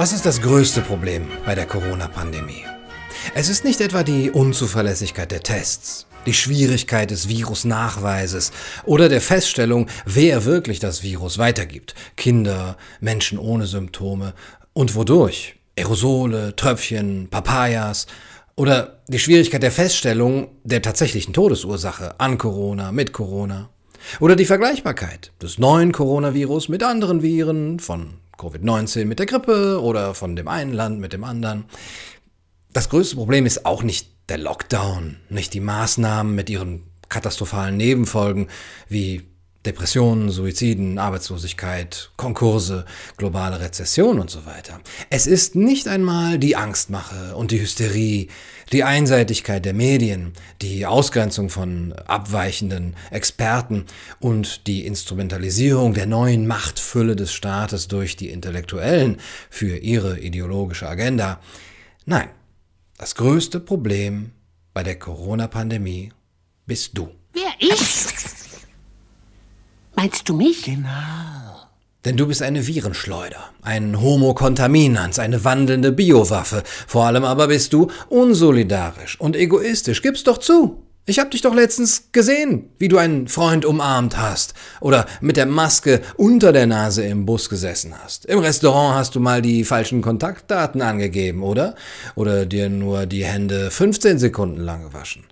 Was ist das größte Problem bei der Corona-Pandemie? Es ist nicht etwa die Unzuverlässigkeit der Tests, die Schwierigkeit des Virusnachweises oder der Feststellung, wer wirklich das Virus weitergibt. Kinder, Menschen ohne Symptome und wodurch. Aerosole, Tröpfchen, Papayas oder die Schwierigkeit der Feststellung der tatsächlichen Todesursache an Corona, mit Corona. Oder die Vergleichbarkeit des neuen Coronavirus mit anderen Viren, von Covid-19 mit der Grippe oder von dem einen Land mit dem anderen. Das größte Problem ist auch nicht der Lockdown, nicht die Maßnahmen mit ihren katastrophalen Nebenfolgen wie Depressionen, Suiziden, Arbeitslosigkeit, Konkurse, globale Rezession und so weiter. Es ist nicht einmal die Angstmache und die Hysterie, die Einseitigkeit der Medien, die Ausgrenzung von abweichenden Experten und die Instrumentalisierung der neuen Machtfülle des Staates durch die Intellektuellen für ihre ideologische Agenda. Nein, das größte Problem bei der Corona-Pandemie bist du. Wer ich? Meinst du mich? Genau. Denn du bist eine Virenschleuder, ein Homo contaminans, eine wandelnde Biowaffe. Vor allem aber bist du unsolidarisch und egoistisch. Gib's doch zu. Ich hab dich doch letztens gesehen, wie du einen Freund umarmt hast oder mit der Maske unter der Nase im Bus gesessen hast. Im Restaurant hast du mal die falschen Kontaktdaten angegeben, oder? Oder dir nur die Hände 15 Sekunden lang gewaschen.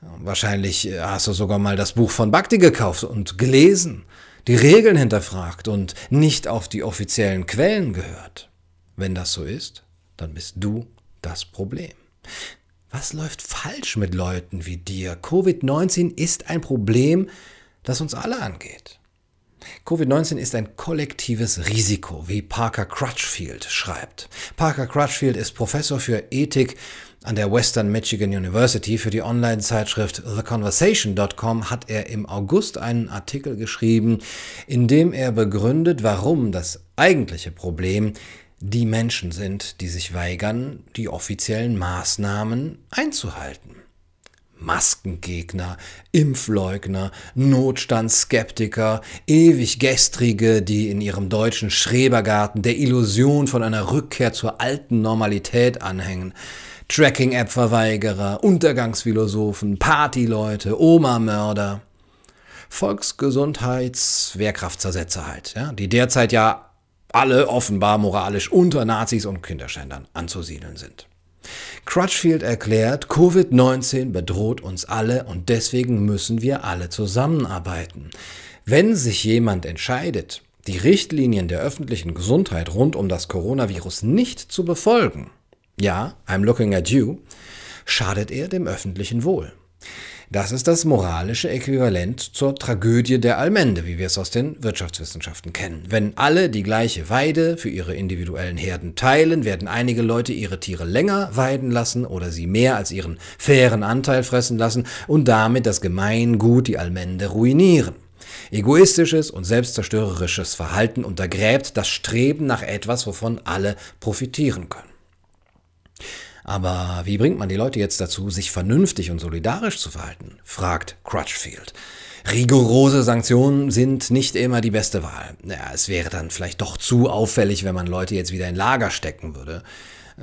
Wahrscheinlich äh, hast du sogar mal das Buch von Bhakti gekauft und gelesen, die Regeln hinterfragt und nicht auf die offiziellen Quellen gehört. Wenn das so ist, dann bist du das Problem. Was läuft falsch mit Leuten wie dir? Covid-19 ist ein Problem, das uns alle angeht. Covid-19 ist ein kollektives Risiko, wie Parker Crutchfield schreibt. Parker Crutchfield ist Professor für Ethik an der Western Michigan University für die Online-Zeitschrift TheConversation.com hat er im August einen Artikel geschrieben, in dem er begründet, warum das eigentliche Problem die Menschen sind, die sich weigern, die offiziellen Maßnahmen einzuhalten. Maskengegner, Impfleugner, Notstandsskeptiker, ewig Gestrige, die in ihrem deutschen Schrebergarten der Illusion von einer Rückkehr zur alten Normalität anhängen, Tracking-App-Verweigerer, Untergangsphilosophen, Partyleute, Oma-Mörder, Volksgesundheits-, Wehrkraftzersetzer halt, ja, die derzeit ja alle offenbar moralisch unter Nazis und Kinderschändern anzusiedeln sind. Crutchfield erklärt, Covid-19 bedroht uns alle und deswegen müssen wir alle zusammenarbeiten. Wenn sich jemand entscheidet, die Richtlinien der öffentlichen Gesundheit rund um das Coronavirus nicht zu befolgen, ja, I'm looking at you, schadet er dem öffentlichen Wohl. Das ist das moralische Äquivalent zur Tragödie der Allmende, wie wir es aus den Wirtschaftswissenschaften kennen. Wenn alle die gleiche Weide für ihre individuellen Herden teilen, werden einige Leute ihre Tiere länger weiden lassen oder sie mehr als ihren fairen Anteil fressen lassen und damit das Gemeingut, die Allmende, ruinieren. Egoistisches und selbstzerstörerisches Verhalten untergräbt das Streben nach etwas, wovon alle profitieren können. Aber wie bringt man die Leute jetzt dazu, sich vernünftig und solidarisch zu verhalten? fragt Crutchfield. Rigorose Sanktionen sind nicht immer die beste Wahl. Ja, es wäre dann vielleicht doch zu auffällig, wenn man Leute jetzt wieder in Lager stecken würde.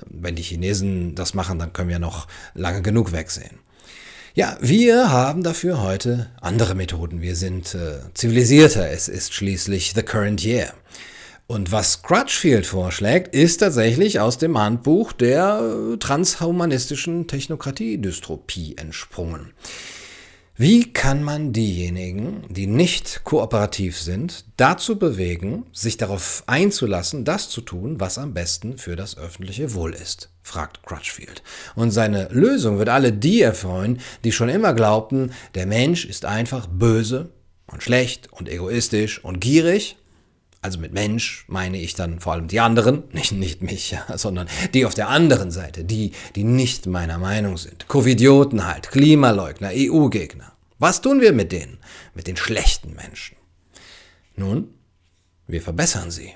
Wenn die Chinesen das machen, dann können wir noch lange genug wegsehen. Ja, wir haben dafür heute andere Methoden. Wir sind äh, zivilisierter. Es ist schließlich the current year. Und was Crutchfield vorschlägt, ist tatsächlich aus dem Handbuch der transhumanistischen Technokratie-Dystropie entsprungen. Wie kann man diejenigen, die nicht kooperativ sind, dazu bewegen, sich darauf einzulassen, das zu tun, was am besten für das öffentliche Wohl ist? fragt Crutchfield. Und seine Lösung wird alle die erfreuen, die schon immer glaubten, der Mensch ist einfach böse und schlecht und egoistisch und gierig also mit Mensch meine ich dann vor allem die anderen, nicht, nicht mich, ja, sondern die auf der anderen Seite, die, die nicht meiner Meinung sind. Covidioten halt, Klimaleugner, EU-Gegner. Was tun wir mit denen? Mit den schlechten Menschen? Nun, wir verbessern sie.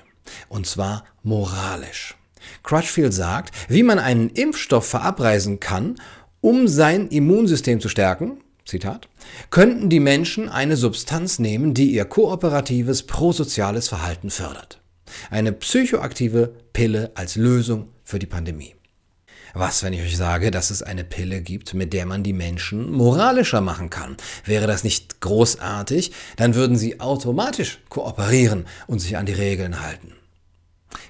Und zwar moralisch. Crutchfield sagt, wie man einen Impfstoff verabreisen kann, um sein Immunsystem zu stärken, Zitat, könnten die Menschen eine Substanz nehmen, die ihr kooperatives, prosoziales Verhalten fördert. Eine psychoaktive Pille als Lösung für die Pandemie. Was, wenn ich euch sage, dass es eine Pille gibt, mit der man die Menschen moralischer machen kann? Wäre das nicht großartig? Dann würden sie automatisch kooperieren und sich an die Regeln halten.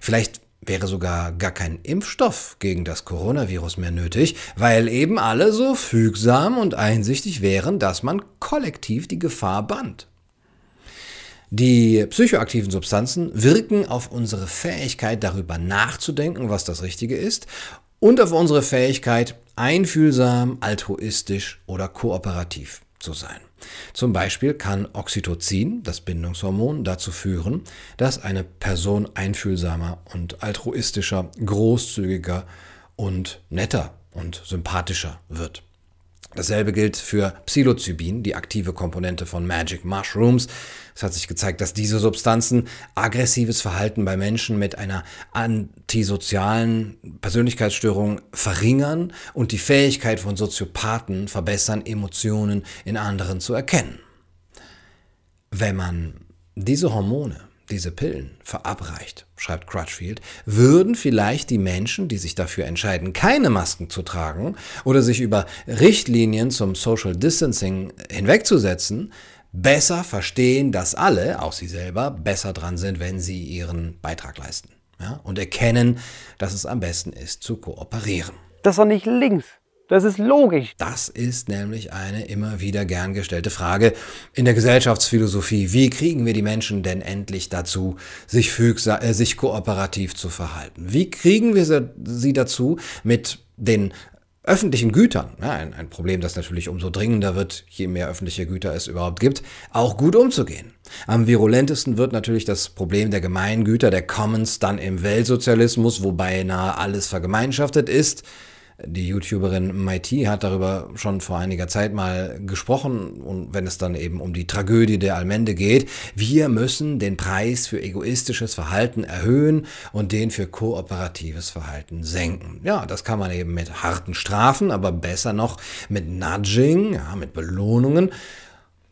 Vielleicht wäre sogar gar kein Impfstoff gegen das Coronavirus mehr nötig, weil eben alle so fügsam und einsichtig wären, dass man kollektiv die Gefahr band. Die psychoaktiven Substanzen wirken auf unsere Fähigkeit darüber nachzudenken, was das Richtige ist, und auf unsere Fähigkeit, einfühlsam, altruistisch oder kooperativ zu sein. Zum Beispiel kann Oxytocin, das Bindungshormon, dazu führen, dass eine Person einfühlsamer und altruistischer, großzügiger und netter und sympathischer wird. Dasselbe gilt für Psilocybin, die aktive Komponente von Magic Mushrooms. Es hat sich gezeigt, dass diese Substanzen aggressives Verhalten bei Menschen mit einer antisozialen Persönlichkeitsstörung verringern und die Fähigkeit von Soziopathen verbessern, Emotionen in anderen zu erkennen. Wenn man diese Hormone diese Pillen verabreicht, schreibt Crutchfield, würden vielleicht die Menschen, die sich dafür entscheiden, keine Masken zu tragen oder sich über Richtlinien zum Social Distancing hinwegzusetzen, besser verstehen, dass alle, auch sie selber, besser dran sind, wenn sie ihren Beitrag leisten. Ja? Und erkennen, dass es am besten ist, zu kooperieren. Das doch nicht links. Das ist logisch. Das ist nämlich eine immer wieder gern gestellte Frage in der Gesellschaftsphilosophie. Wie kriegen wir die Menschen denn endlich dazu, sich, äh, sich kooperativ zu verhalten? Wie kriegen wir sie dazu, mit den öffentlichen Gütern, ja, ein, ein Problem, das natürlich umso dringender wird, je mehr öffentliche Güter es überhaupt gibt, auch gut umzugehen. Am virulentesten wird natürlich das Problem der Gemeingüter, der Commons, dann im Weltsozialismus, wo beinahe alles vergemeinschaftet ist. Die YouTuberin Mighty hat darüber schon vor einiger Zeit mal gesprochen und wenn es dann eben um die Tragödie der Allmende geht, wir müssen den Preis für egoistisches Verhalten erhöhen und den für kooperatives Verhalten senken. Ja, das kann man eben mit harten Strafen, aber besser noch mit Nudging, ja, mit Belohnungen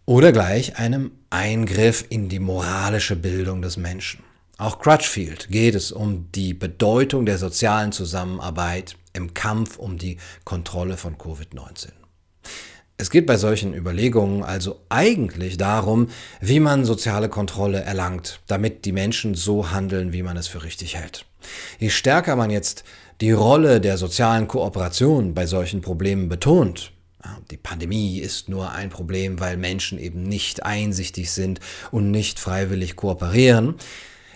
oder gleich einem Eingriff in die moralische Bildung des Menschen. Auch Crutchfield geht es um die Bedeutung der sozialen Zusammenarbeit im Kampf um die Kontrolle von Covid-19. Es geht bei solchen Überlegungen also eigentlich darum, wie man soziale Kontrolle erlangt, damit die Menschen so handeln, wie man es für richtig hält. Je stärker man jetzt die Rolle der sozialen Kooperation bei solchen Problemen betont, die Pandemie ist nur ein Problem, weil Menschen eben nicht einsichtig sind und nicht freiwillig kooperieren,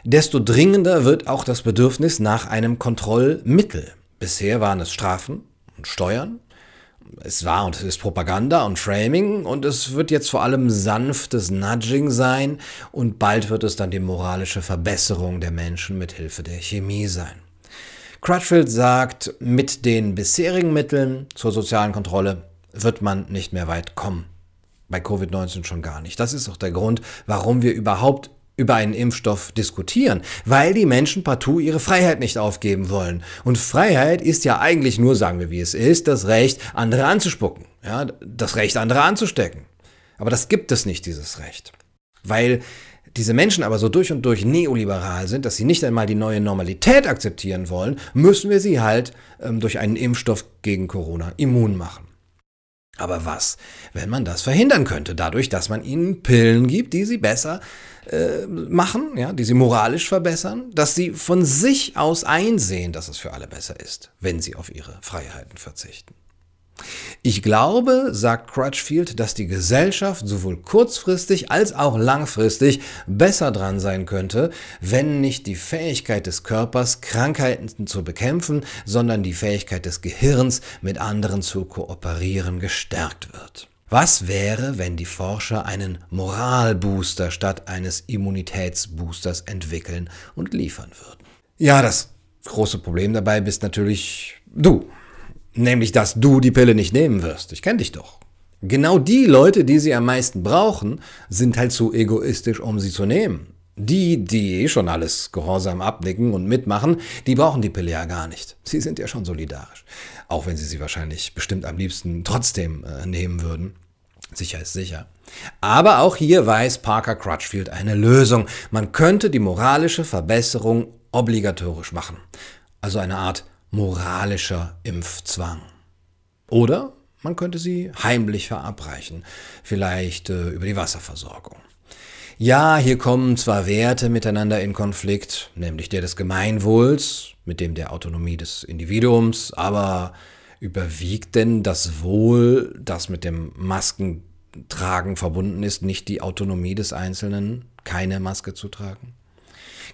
desto dringender wird auch das Bedürfnis nach einem Kontrollmittel. Bisher waren es Strafen und Steuern. Es war und es ist Propaganda und Framing und es wird jetzt vor allem sanftes Nudging sein und bald wird es dann die moralische Verbesserung der Menschen mit Hilfe der Chemie sein. Crutchfield sagt, mit den bisherigen Mitteln zur sozialen Kontrolle wird man nicht mehr weit kommen. Bei Covid-19 schon gar nicht. Das ist auch der Grund, warum wir überhaupt über einen Impfstoff diskutieren, weil die Menschen partout ihre Freiheit nicht aufgeben wollen. Und Freiheit ist ja eigentlich nur, sagen wir wie es ist, das Recht, andere anzuspucken, ja, das Recht, andere anzustecken. Aber das gibt es nicht, dieses Recht. Weil diese Menschen aber so durch und durch neoliberal sind, dass sie nicht einmal die neue Normalität akzeptieren wollen, müssen wir sie halt ähm, durch einen Impfstoff gegen Corona immun machen. Aber was, wenn man das verhindern könnte, dadurch, dass man ihnen Pillen gibt, die sie besser äh, machen, ja, die sie moralisch verbessern, dass sie von sich aus einsehen, dass es für alle besser ist, wenn sie auf ihre Freiheiten verzichten. Ich glaube, sagt Crutchfield, dass die Gesellschaft sowohl kurzfristig als auch langfristig besser dran sein könnte, wenn nicht die Fähigkeit des Körpers, Krankheiten zu bekämpfen, sondern die Fähigkeit des Gehirns, mit anderen zu kooperieren, gestärkt wird. Was wäre, wenn die Forscher einen Moralbooster statt eines Immunitätsboosters entwickeln und liefern würden? Ja, das große Problem dabei bist natürlich du. Nämlich, dass du die Pille nicht nehmen wirst. Ich kenne dich doch. Genau die Leute, die sie am meisten brauchen, sind halt zu egoistisch, um sie zu nehmen. Die, die eh schon alles gehorsam abnicken und mitmachen, die brauchen die Pille ja gar nicht. Sie sind ja schon solidarisch. Auch wenn sie sie wahrscheinlich bestimmt am liebsten trotzdem äh, nehmen würden. Sicher ist sicher. Aber auch hier weiß Parker Crutchfield eine Lösung. Man könnte die moralische Verbesserung obligatorisch machen. Also eine Art moralischer Impfzwang. Oder man könnte sie heimlich verabreichen, vielleicht äh, über die Wasserversorgung. Ja, hier kommen zwar Werte miteinander in Konflikt, nämlich der des Gemeinwohls mit dem der Autonomie des Individuums, aber überwiegt denn das Wohl, das mit dem Maskentragen verbunden ist, nicht die Autonomie des Einzelnen, keine Maske zu tragen?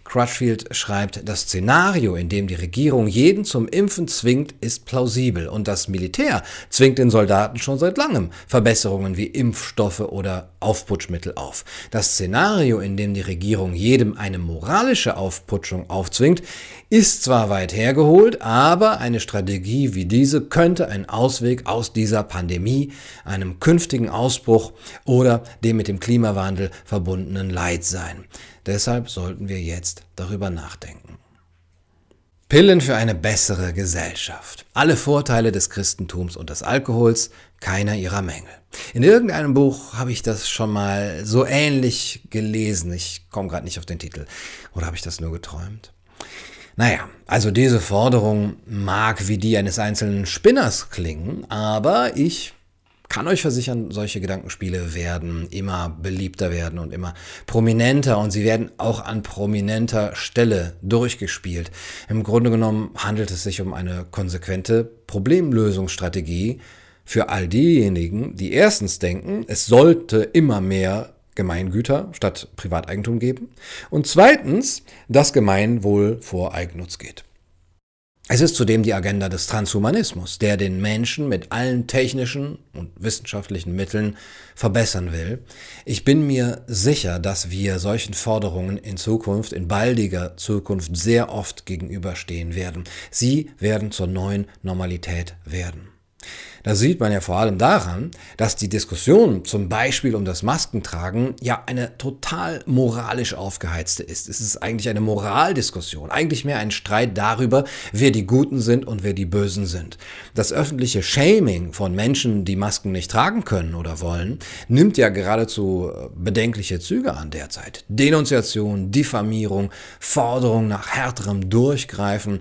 Crutchfield schreibt, das Szenario, in dem die Regierung jeden zum Impfen zwingt, ist plausibel und das Militär zwingt den Soldaten schon seit langem Verbesserungen wie Impfstoffe oder Aufputschmittel auf. Das Szenario, in dem die Regierung jedem eine moralische Aufputschung aufzwingt, ist zwar weit hergeholt, aber eine Strategie wie diese könnte ein Ausweg aus dieser Pandemie, einem künftigen Ausbruch oder dem mit dem Klimawandel verbundenen Leid sein. Deshalb sollten wir jetzt darüber nachdenken. Pillen für eine bessere Gesellschaft. Alle Vorteile des Christentums und des Alkohols, keiner ihrer Mängel. In irgendeinem Buch habe ich das schon mal so ähnlich gelesen. Ich komme gerade nicht auf den Titel. Oder habe ich das nur geträumt? Naja, also diese Forderung mag wie die eines einzelnen Spinners klingen, aber ich kann euch versichern, solche Gedankenspiele werden immer beliebter werden und immer prominenter und sie werden auch an prominenter Stelle durchgespielt. Im Grunde genommen handelt es sich um eine konsequente Problemlösungsstrategie für all diejenigen, die erstens denken, es sollte immer mehr Gemeingüter statt Privateigentum geben und zweitens das Gemeinwohl vor Eigennutz geht. Es ist zudem die Agenda des Transhumanismus, der den Menschen mit allen technischen und wissenschaftlichen Mitteln verbessern will. Ich bin mir sicher, dass wir solchen Forderungen in Zukunft, in baldiger Zukunft sehr oft gegenüberstehen werden. Sie werden zur neuen Normalität werden. Das sieht man ja vor allem daran, dass die Diskussion zum Beispiel um das Maskentragen ja eine total moralisch aufgeheizte ist. Es ist eigentlich eine Moraldiskussion, eigentlich mehr ein Streit darüber, wer die Guten sind und wer die Bösen sind. Das öffentliche Shaming von Menschen, die Masken nicht tragen können oder wollen, nimmt ja geradezu äh, bedenkliche Züge an derzeit. Denunziation, Diffamierung, Forderung nach härterem Durchgreifen,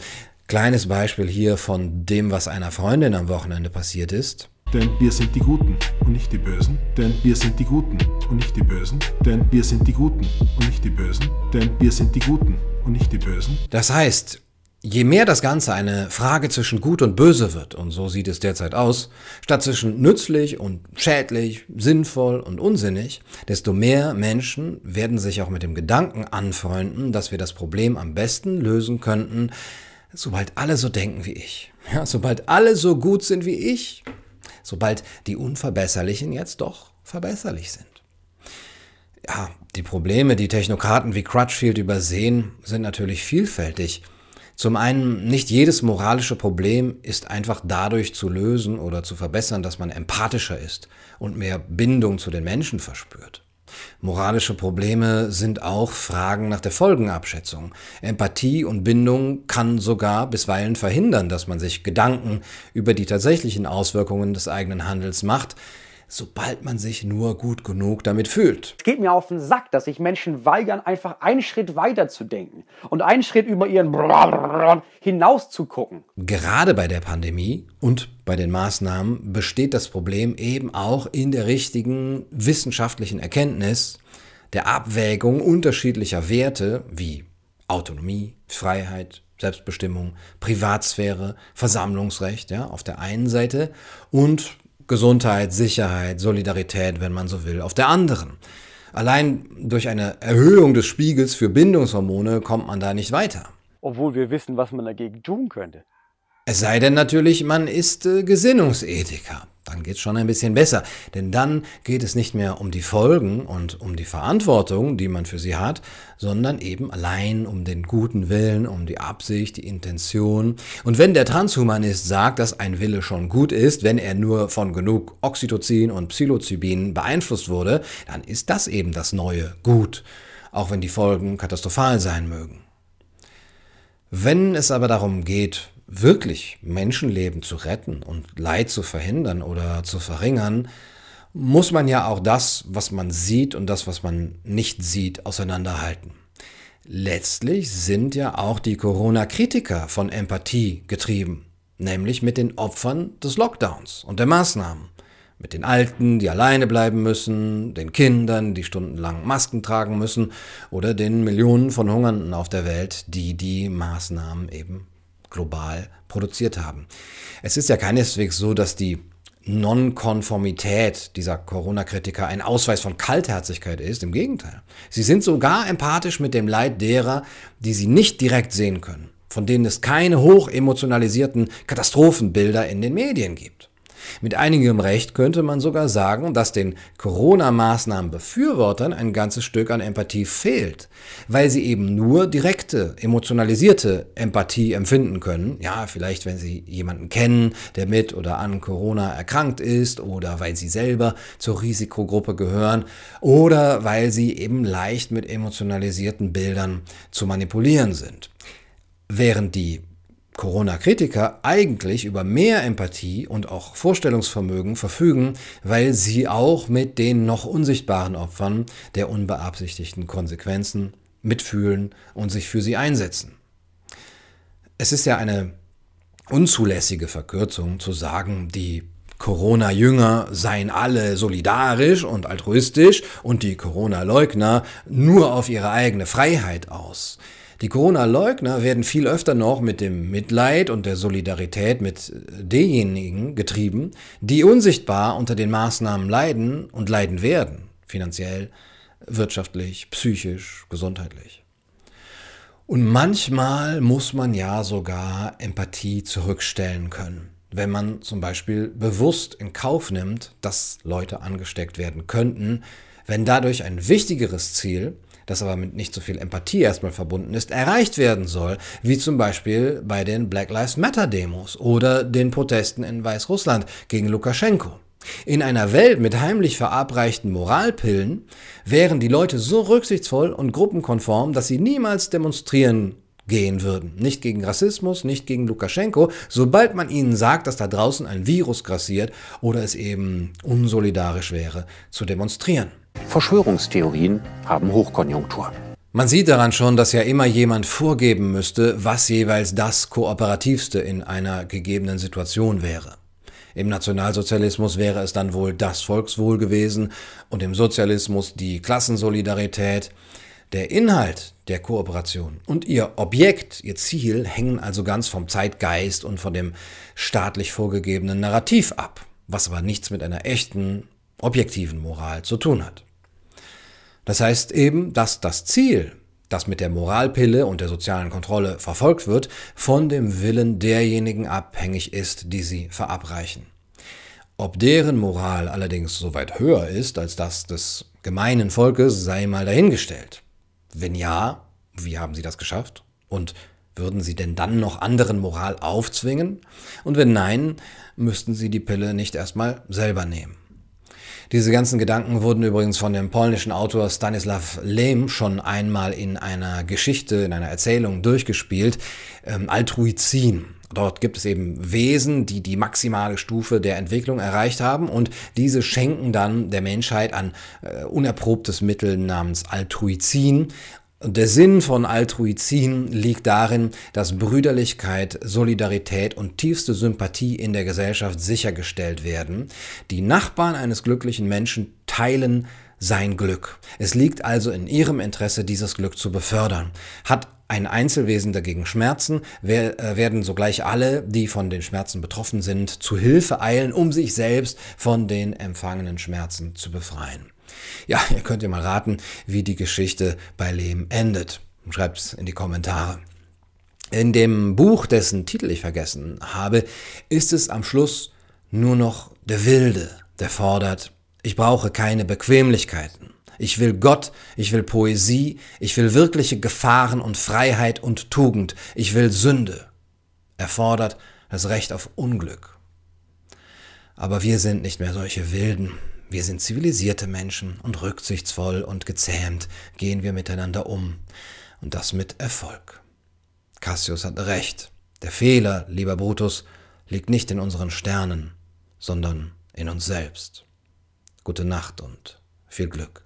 Kleines Beispiel hier von dem, was einer Freundin am Wochenende passiert ist. Denn wir sind die Guten und nicht die Bösen. Denn wir sind die Guten und nicht die Bösen. Denn wir sind die Guten und nicht die Bösen. Denn wir sind die Guten und nicht die Bösen. Das heißt, je mehr das Ganze eine Frage zwischen Gut und Böse wird, und so sieht es derzeit aus, statt zwischen nützlich und schädlich, sinnvoll und unsinnig, desto mehr Menschen werden sich auch mit dem Gedanken anfreunden, dass wir das Problem am besten lösen könnten, sobald alle so denken wie ich, ja, sobald alle so gut sind wie ich, sobald die Unverbesserlichen jetzt doch verbesserlich sind. Ja, die Probleme, die Technokraten wie Crutchfield übersehen, sind natürlich vielfältig. Zum einen, nicht jedes moralische Problem ist einfach dadurch zu lösen oder zu verbessern, dass man empathischer ist und mehr Bindung zu den Menschen verspürt. Moralische Probleme sind auch Fragen nach der Folgenabschätzung. Empathie und Bindung kann sogar bisweilen verhindern, dass man sich Gedanken über die tatsächlichen Auswirkungen des eigenen Handels macht, sobald man sich nur gut genug damit fühlt. Es geht mir auf den Sack, dass sich Menschen weigern, einfach einen Schritt weiter zu denken und einen Schritt über ihren hinaus zu gucken. Gerade bei der Pandemie und bei den Maßnahmen besteht das Problem eben auch in der richtigen wissenschaftlichen Erkenntnis der Abwägung unterschiedlicher Werte wie Autonomie, Freiheit, Selbstbestimmung, Privatsphäre, Versammlungsrecht, ja, auf der einen Seite und Gesundheit, Sicherheit, Solidarität, wenn man so will, auf der anderen. Allein durch eine Erhöhung des Spiegels für Bindungshormone kommt man da nicht weiter. Obwohl wir wissen, was man dagegen tun könnte. Es sei denn natürlich, man ist äh, Gesinnungsethiker dann geht es schon ein bisschen besser. Denn dann geht es nicht mehr um die Folgen und um die Verantwortung, die man für sie hat, sondern eben allein um den guten Willen, um die Absicht, die Intention. Und wenn der Transhumanist sagt, dass ein Wille schon gut ist, wenn er nur von genug Oxytocin und Psilocybin beeinflusst wurde, dann ist das eben das neue Gut, auch wenn die Folgen katastrophal sein mögen. Wenn es aber darum geht, wirklich Menschenleben zu retten und Leid zu verhindern oder zu verringern, muss man ja auch das, was man sieht und das, was man nicht sieht, auseinanderhalten. Letztlich sind ja auch die Corona-Kritiker von Empathie getrieben, nämlich mit den Opfern des Lockdowns und der Maßnahmen. Mit den Alten, die alleine bleiben müssen, den Kindern, die stundenlang Masken tragen müssen oder den Millionen von Hungernden auf der Welt, die die Maßnahmen eben global produziert haben. Es ist ja keineswegs so, dass die Nonkonformität dieser Corona-Kritiker ein Ausweis von Kaltherzigkeit ist. Im Gegenteil. Sie sind sogar empathisch mit dem Leid derer, die sie nicht direkt sehen können, von denen es keine hochemotionalisierten Katastrophenbilder in den Medien gibt. Mit einigem Recht könnte man sogar sagen, dass den Corona-Maßnahmen-Befürwortern ein ganzes Stück an Empathie fehlt, weil sie eben nur direkte, emotionalisierte Empathie empfinden können. Ja, vielleicht wenn sie jemanden kennen, der mit oder an Corona erkrankt ist oder weil sie selber zur Risikogruppe gehören oder weil sie eben leicht mit emotionalisierten Bildern zu manipulieren sind. Während die Corona-Kritiker eigentlich über mehr Empathie und auch Vorstellungsvermögen verfügen, weil sie auch mit den noch unsichtbaren Opfern der unbeabsichtigten Konsequenzen mitfühlen und sich für sie einsetzen. Es ist ja eine unzulässige Verkürzung zu sagen, die Corona-Jünger seien alle solidarisch und altruistisch und die Corona-Leugner nur auf ihre eigene Freiheit aus. Die Corona-Leugner werden viel öfter noch mit dem Mitleid und der Solidarität mit denjenigen getrieben, die unsichtbar unter den Maßnahmen leiden und leiden werden, finanziell, wirtschaftlich, psychisch, gesundheitlich. Und manchmal muss man ja sogar Empathie zurückstellen können, wenn man zum Beispiel bewusst in Kauf nimmt, dass Leute angesteckt werden könnten, wenn dadurch ein wichtigeres Ziel, das aber mit nicht so viel Empathie erstmal verbunden ist, erreicht werden soll, wie zum Beispiel bei den Black Lives Matter Demos oder den Protesten in Weißrussland gegen Lukaschenko. In einer Welt mit heimlich verabreichten Moralpillen wären die Leute so rücksichtsvoll und gruppenkonform, dass sie niemals demonstrieren gehen würden. Nicht gegen Rassismus, nicht gegen Lukaschenko, sobald man ihnen sagt, dass da draußen ein Virus grassiert oder es eben unsolidarisch wäre, zu demonstrieren. Verschwörungstheorien haben Hochkonjunktur. Man sieht daran schon, dass ja immer jemand vorgeben müsste, was jeweils das Kooperativste in einer gegebenen Situation wäre. Im Nationalsozialismus wäre es dann wohl das Volkswohl gewesen und im Sozialismus die Klassensolidarität. Der Inhalt der Kooperation und ihr Objekt, ihr Ziel hängen also ganz vom Zeitgeist und von dem staatlich vorgegebenen Narrativ ab, was aber nichts mit einer echten, objektiven Moral zu tun hat. Das heißt eben, dass das Ziel, das mit der Moralpille und der sozialen Kontrolle verfolgt wird, von dem Willen derjenigen abhängig ist, die sie verabreichen. Ob deren Moral allerdings so weit höher ist als das des gemeinen Volkes, sei mal dahingestellt. Wenn ja, wie haben sie das geschafft? Und würden sie denn dann noch anderen Moral aufzwingen? Und wenn nein, müssten sie die Pille nicht erstmal selber nehmen. Diese ganzen Gedanken wurden übrigens von dem polnischen Autor Stanislav Lem schon einmal in einer Geschichte, in einer Erzählung durchgespielt, ähm, Altruizin. Dort gibt es eben Wesen, die die maximale Stufe der Entwicklung erreicht haben und diese schenken dann der Menschheit ein äh, unerprobtes Mittel namens Altruizin der Sinn von Altruizin liegt darin, dass Brüderlichkeit, Solidarität und tiefste Sympathie in der Gesellschaft sichergestellt werden. Die Nachbarn eines glücklichen Menschen teilen sein Glück. Es liegt also in ihrem Interesse, dieses Glück zu befördern. Hat ein Einzelwesen dagegen Schmerzen, äh, werden sogleich alle, die von den Schmerzen betroffen sind, zu Hilfe eilen, um sich selbst von den empfangenen Schmerzen zu befreien. Ja, ihr könnt ja mal raten, wie die Geschichte bei Lehm endet. Schreibt's in die Kommentare. In dem Buch, dessen Titel ich vergessen habe, ist es am Schluss nur noch der Wilde, der fordert, ich brauche keine Bequemlichkeiten. Ich will Gott, ich will Poesie, ich will wirkliche Gefahren und Freiheit und Tugend, ich will Sünde. Er fordert das Recht auf Unglück. Aber wir sind nicht mehr solche Wilden, wir sind zivilisierte Menschen und rücksichtsvoll und gezähmt gehen wir miteinander um. Und das mit Erfolg. Cassius hatte recht. Der Fehler, lieber Brutus, liegt nicht in unseren Sternen, sondern in uns selbst. Gute Nacht und viel Glück.